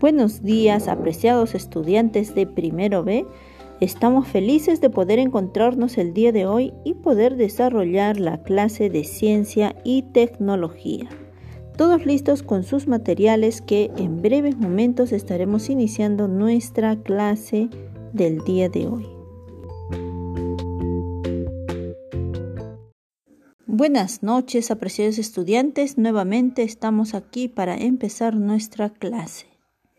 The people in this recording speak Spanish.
Buenos días, apreciados estudiantes de primero B. Estamos felices de poder encontrarnos el día de hoy y poder desarrollar la clase de ciencia y tecnología. Todos listos con sus materiales que en breves momentos estaremos iniciando nuestra clase del día de hoy. Buenas noches, apreciados estudiantes. Nuevamente estamos aquí para empezar nuestra clase.